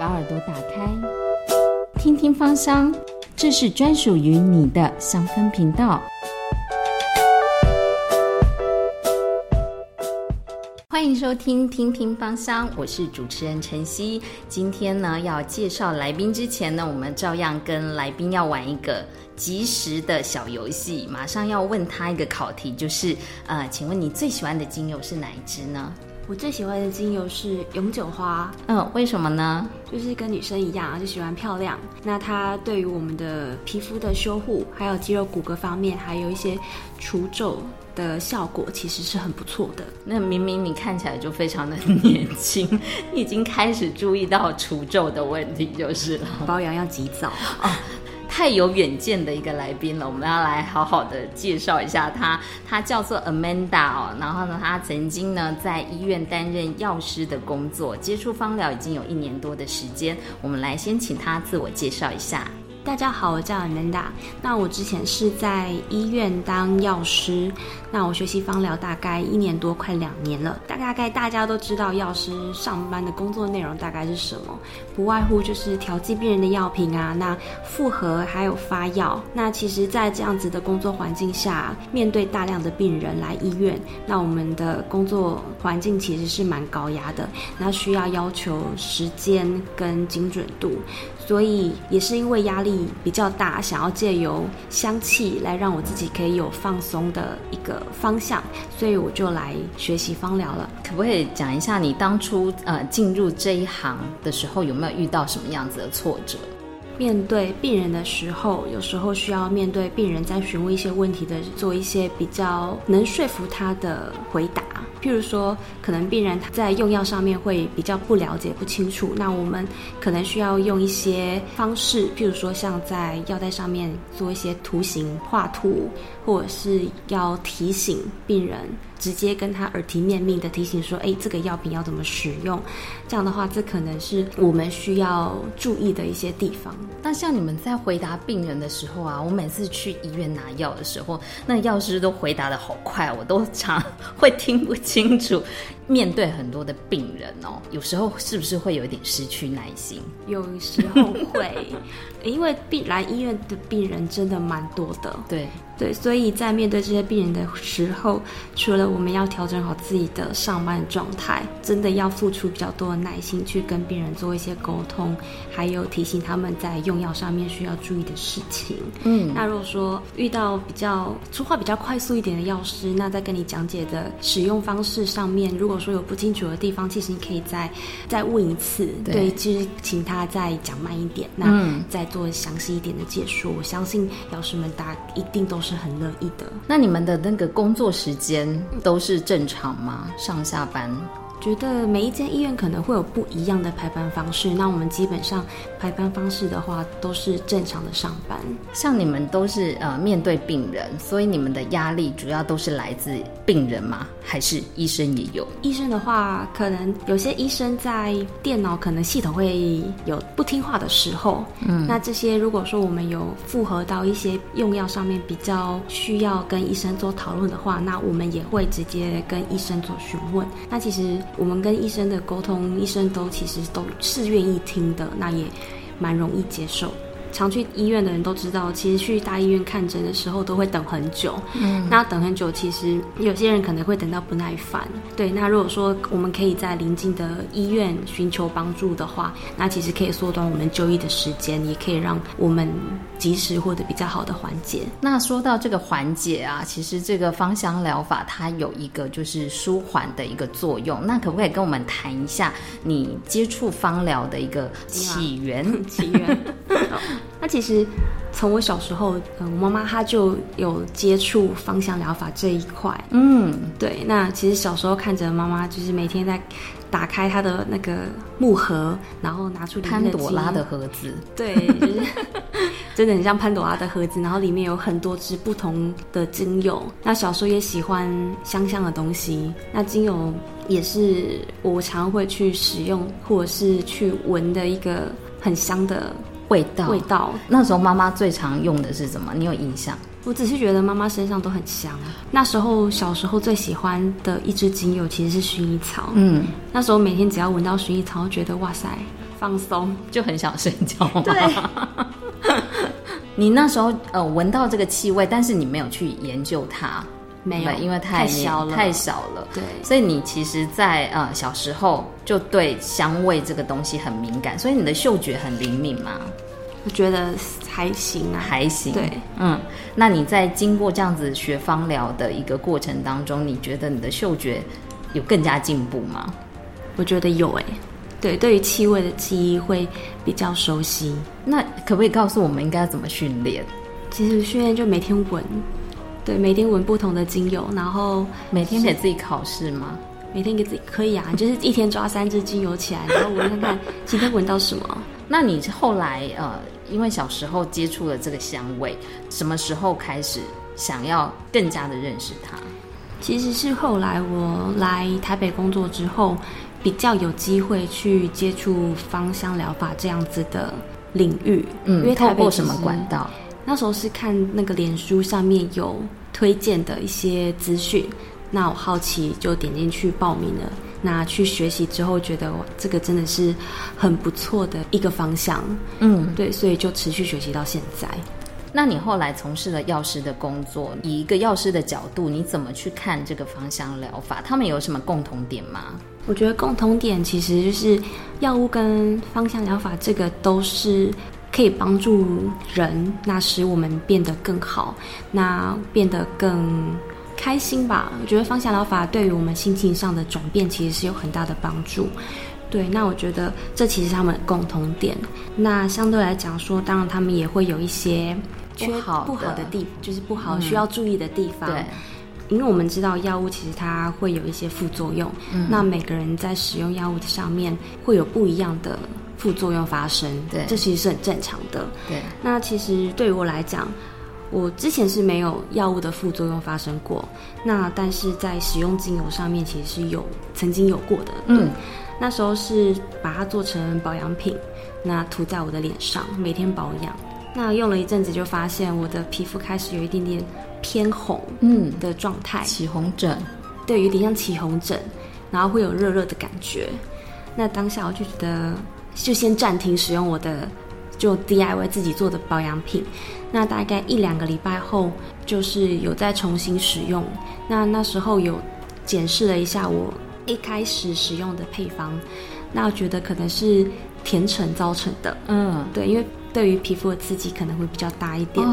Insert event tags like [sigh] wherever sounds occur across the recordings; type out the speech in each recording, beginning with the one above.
把耳朵打开，听听芳香，这是专属于你的香氛频道。欢迎收听《听听芳香》，我是主持人晨曦。今天呢，要介绍来宾之前呢，我们照样跟来宾要玩一个即时的小游戏。马上要问他一个考题，就是呃，请问你最喜欢的精油是哪一支呢？我最喜欢的精油是永久花，嗯，为什么呢？就是跟女生一样，就喜欢漂亮。那它对于我们的皮肤的修护，还有肌肉骨骼方面，还有一些除皱的效果，其实是很不错的。那明明你看起来就非常的 [laughs] 年轻，你已经开始注意到除皱的问题，就是了。保养要及早哦。太有远见的一个来宾了，我们要来好好的介绍一下他。他叫做 Amanda 哦，然后呢，他曾经呢在医院担任药师的工作，接触芳疗已经有一年多的时间。我们来先请他自我介绍一下。大家好，我叫 Amanda。那我之前是在医院当药师，那我学习芳疗大概一年多，快两年了。大概大家都知道，药师上班的工作内容大概是什么？不外乎就是调剂病人的药品啊，那复合还有发药。那其实，在这样子的工作环境下，面对大量的病人来医院，那我们的工作环境其实是蛮高压的，那需要要求时间跟精准度。所以也是因为压力比较大，想要借由香气来让我自己可以有放松的一个方向，所以我就来学习芳疗了。可不可以讲一下你当初呃进入这一行的时候有没有遇到什么样子的挫折？面对病人的时候，有时候需要面对病人在询问一些问题的，做一些比较能说服他的回答。譬如说，可能病人他在用药上面会比较不了解、不清楚，那我们可能需要用一些方式，譬如说像在药袋上面做一些图形画图，或者是要提醒病人。直接跟他耳提面命的提醒说：“哎，这个药品要怎么使用？”这样的话，这可能是我们需要注意的一些地方。那像你们在回答病人的时候啊，我每次去医院拿药的时候，那药师都回答的好快，我都常 [laughs] 会听不清楚。面对很多的病人哦，有时候是不是会有一点失去耐心？有时候会，[laughs] 因为病来医院的病人真的蛮多的。对对，所以在面对这些病人的时候，除了我们要调整好自己的上班状态，真的要付出比较多的耐心去跟病人做一些沟通，还有提醒他们在用药上面需要注意的事情。嗯，那如果说遇到比较说话比较快速一点的药师，那在跟你讲解的使用方式上面，如果说有不清楚的地方，其实你可以再再问一次，对，其实请他再讲慢一点，那再做详细一点的解说。我相信老师们大家一定都是很乐意的。那你们的那个工作时间都是正常吗？上下班？觉得每一间医院可能会有不一样的排班方式，那我们基本上排班方式的话都是正常的上班。像你们都是呃面对病人，所以你们的压力主要都是来自病人吗？还是医生也有？医生的话，可能有些医生在电脑可能系统会有不听话的时候，嗯，那这些如果说我们有复合到一些用药上面比较需要跟医生做讨论的话，那我们也会直接跟医生做询问。那其实。我们跟医生的沟通，医生都其实都是愿意听的，那也蛮容易接受。常去医院的人都知道，其实去大医院看诊的时候都会等很久。嗯，那等很久，其实有些人可能会等到不耐烦。对，那如果说我们可以在临近的医院寻求帮助的话，那其实可以缩短我们就医的时间，也可以让我们及时获得比较好的缓解。那说到这个缓解啊，其实这个芳香疗法它有一个就是舒缓的一个作用。那可不可以跟我们谈一下你接触芳疗的一个起源？起源。[laughs] 那其实从我小时候，呃，我妈妈她就有接触芳香疗法这一块。嗯，对。那其实小时候看着妈妈，就是每天在打开她的那个木盒，然后拿出潘朵拉的盒子。对，就是 [laughs] 真的很像潘朵拉的盒子，然后里面有很多支不同的精油。那小时候也喜欢香香的东西，那精油也是我常会去使用或者是去闻的一个很香的。味道，味道。那时候妈妈最常用的是什么？你有印象？我只是觉得妈妈身上都很香。那时候小时候最喜欢的一支精油其实是薰衣草。嗯，那时候每天只要闻到薰衣草，觉得哇塞，放松，就很想睡觉？对。[laughs] 你那时候呃闻到这个气味，但是你没有去研究它，没有，因为太小了，太小了。对，所以你其实，在呃小时候就对香味这个东西很敏感，所以你的嗅觉很灵敏嘛。我觉得还行啊，还行。对，嗯，那你在经过这样子学芳疗的一个过程当中，你觉得你的嗅觉有更加进步吗？我觉得有诶。对，对于气味的记忆会比较熟悉。那可不可以告诉我们应该怎么训练？其实训练就每天闻，对，每天闻不同的精油，然后每天给自己考试吗？每天给自己可以啊，就是一天抓三支精油起来，然后闻看看 [laughs] 今天闻到什么。那你后来呃，因为小时候接触了这个香味，什么时候开始想要更加的认识它？其实是后来我来台北工作之后。比较有机会去接触芳香疗法这样子的领域，嗯，因为透过什么管道？那时候是看那个脸书上面有推荐的一些资讯，那我好奇就点进去报名了。那去学习之后，觉得这个真的是很不错的一个方向，嗯，对，所以就持续学习到现在。那你后来从事了药师的工作，以一个药师的角度，你怎么去看这个芳香疗法？他们有什么共同点吗？我觉得共同点其实就是药物跟芳香疗法，这个都是可以帮助人，那使我们变得更好，那变得更开心吧。我觉得芳香疗法对于我们心情上的转变，其实是有很大的帮助。对，那我觉得这其实他们的共同点。那相对来讲说，当然他们也会有一些。缺好不好的地就是不好需要注意的地方。对，因为我们知道药物其实它会有一些副作用。嗯，那每个人在使用药物的上面会有不一样的副作用发生。对，这其实是很正常的。对，那其实对于我来讲，我之前是没有药物的副作用发生过。那但是在使用精油上面，其实是有曾经有过的。嗯，那时候是把它做成保养品，那涂在我的脸上，每天保养。那用了一阵子，就发现我的皮肤开始有一点点偏红，嗯的状态，起红疹，对，有点像起红疹，然后会有热热的感觉。那当下我就觉得，就先暂停使用我的就 DIY 自己做的保养品。那大概一两个礼拜后，就是有再重新使用。那那时候有检视了一下我一开始使用的配方，那我觉得可能是甜橙造成的，嗯，对，因为。对于皮肤的刺激可能会比较大一点，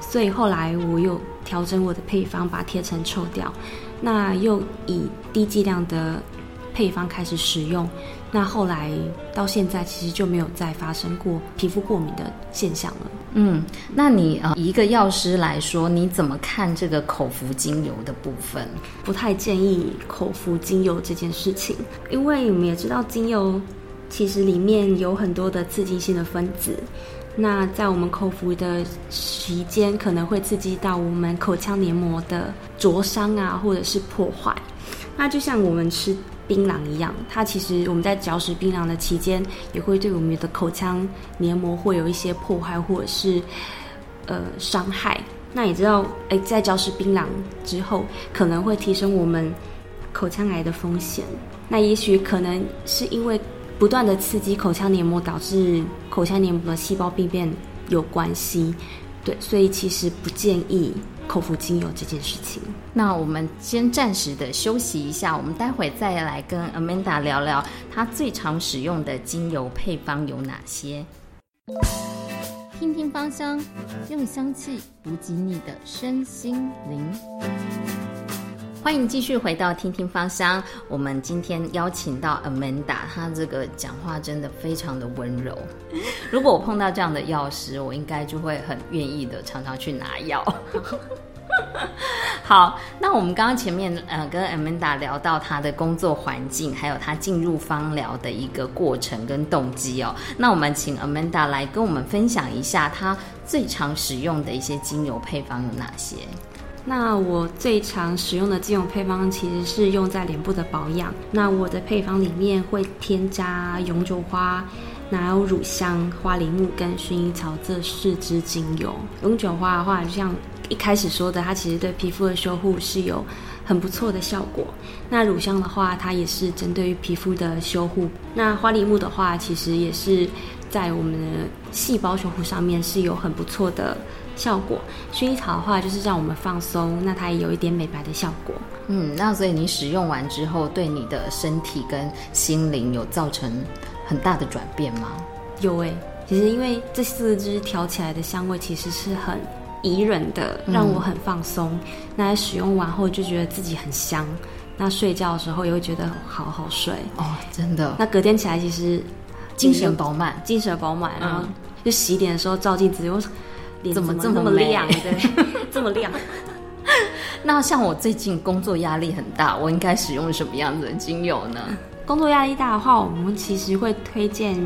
所以后来我又调整我的配方，把贴层抽掉，那又以低剂量的配方开始使用，那后来到现在其实就没有再发生过皮肤过敏的现象了。嗯，那你呃，一个药师来说，你怎么看这个口服精油的部分？不太建议口服精油这件事情，因为我们也知道精油其实里面有很多的刺激性的分子。那在我们口服的期间，可能会刺激到我们口腔黏膜的灼伤啊，或者是破坏。那就像我们吃槟榔一样，它其实我们在嚼食槟榔的期间，也会对我们的口腔黏膜会有一些破坏或者是呃伤害。那你知道，哎，在嚼食槟榔之后，可能会提升我们口腔癌的风险。那也许可能是因为。不断的刺激口腔黏膜，导致口腔黏膜的细胞病变有关系，对，所以其实不建议口服精油这件事情。那我们先暂时的休息一下，我们待会再来跟 Amanda 聊聊她最常使用的精油配方有哪些。听听芳香，用香气补给你的身心灵。欢迎继续回到听听芳香。我们今天邀请到 Amanda，她这个讲话真的非常的温柔。如果我碰到这样的药师，我应该就会很愿意的常常去拿药。[laughs] 好，那我们刚刚前面呃跟 Amanda 聊到她的工作环境，还有她进入芳疗的一个过程跟动机哦。那我们请 Amanda 来跟我们分享一下她最常使用的一些精油配方有哪些。那我最常使用的精油配方其实是用在脸部的保养。那我的配方里面会添加永久花、还有乳香、花梨木跟薰衣草这四支精油。永久花的话，就像一开始说的，它其实对皮肤的修护是有很不错的效果。那乳香的话，它也是针对于皮肤的修护。那花梨木的话，其实也是在我们的细胞修护上面是有很不错的效果。薰衣草的话，就是让我们放松，那它也有一点美白的效果。嗯，那所以你使用完之后，对你的身体跟心灵有造成很大的转变吗？有诶，其实因为这四支调起来的香味其实是很宜人的，让我很放松。那使用完后就觉得自己很香，那睡觉的时候也会觉得好好睡。哦，真的。那隔天起来其实精神饱满，精神饱满。然后就洗脸的时候照镜子，我脸怎么这么亮？对，[laughs] 这么亮。[laughs] 那像我最近工作压力很大，我应该使用什么样子的精油呢？工作压力大的话，我们其实会推荐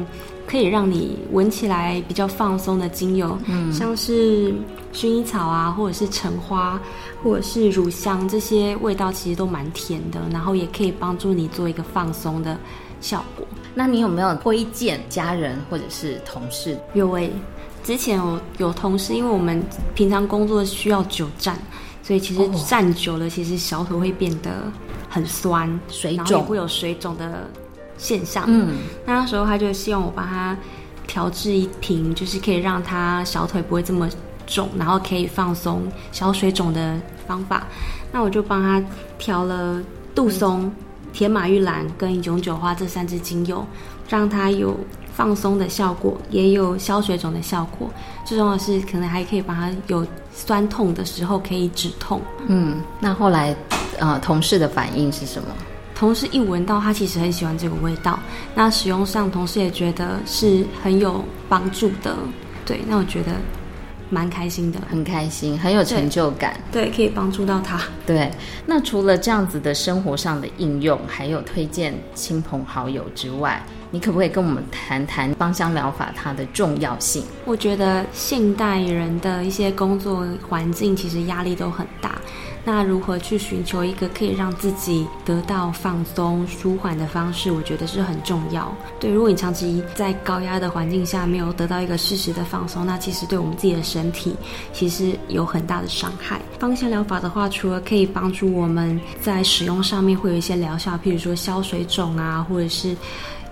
可以让你闻起来比较放松的精油，嗯，像是薰衣草啊，或者是橙花，或者是乳香，这些味道其实都蛮甜的，然后也可以帮助你做一个放松的效果。那你有没有推荐家人或者是同事？有诶，之前有有同事，因为我们平常工作需要久站。所以其实站久了，其实小腿会变得很酸、水肿，会有水肿的现象。嗯，那那时候他就希望我帮他调制一瓶，就是可以让他小腿不会这么肿，然后可以放松小水肿的方法。那我就帮他调了杜松、铁马玉兰跟永久花这三支精油，让他有。放松的效果，也有消水肿的效果。最重要的是，可能还可以把它有酸痛的时候可以止痛。嗯，那后来，呃，同事的反应是什么？同事一闻到，他其实很喜欢这个味道。那使用上，同事也觉得是很有帮助的。对，那我觉得。蛮开心的，很开心，很有成就感。对，可以帮助到他。对，那除了这样子的生活上的应用，还有推荐亲朋好友之外，你可不可以跟我们谈谈芳香疗法它的重要性？我觉得现代人的一些工作环境其实压力都很大。那如何去寻求一个可以让自己得到放松、舒缓的方式？我觉得是很重要。对，如果你长期在高压的环境下没有得到一个适时的放松，那其实对我们自己的身体其实有很大的伤害。芳香疗法的话，除了可以帮助我们在使用上面会有一些疗效，譬如说消水肿啊，或者是。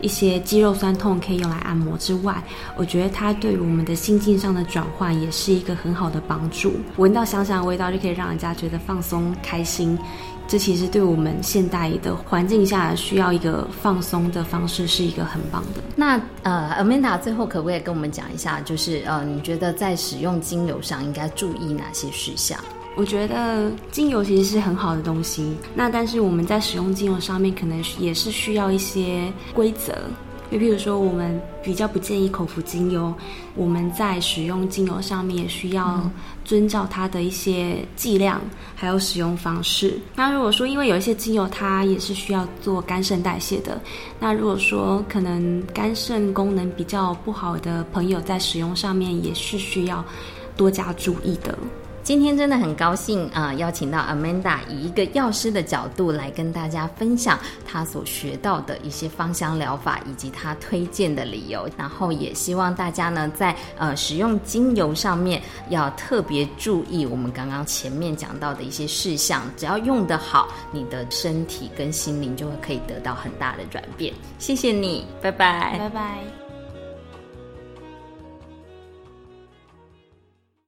一些肌肉酸痛可以用来按摩之外，我觉得它对于我们的心境上的转换也是一个很好的帮助。闻到香香的味道就可以让人家觉得放松开心，这其实对我们现代的环境下需要一个放松的方式是一个很棒的。那呃，Amanda 最后可不可以跟我们讲一下，就是呃，你觉得在使用精油上应该注意哪些事项？我觉得精油其实是很好的东西，那但是我们在使用精油上面，可能也是需要一些规则。就譬如说，我们比较不建议口服精油，我们在使用精油上面也需要遵照它的一些剂量，还有使用方式。那如果说，因为有一些精油它也是需要做肝肾代谢的，那如果说可能肝肾功能比较不好的朋友，在使用上面也是需要多加注意的。今天真的很高兴啊，邀请到 Amanda 以一个药师的角度来跟大家分享她所学到的一些芳香疗法，以及她推荐的理由。然后也希望大家呢，在呃使用精油上面要特别注意我们刚刚前面讲到的一些事项。只要用得好，你的身体跟心灵就会可以得到很大的转变。谢谢你，拜拜，拜拜。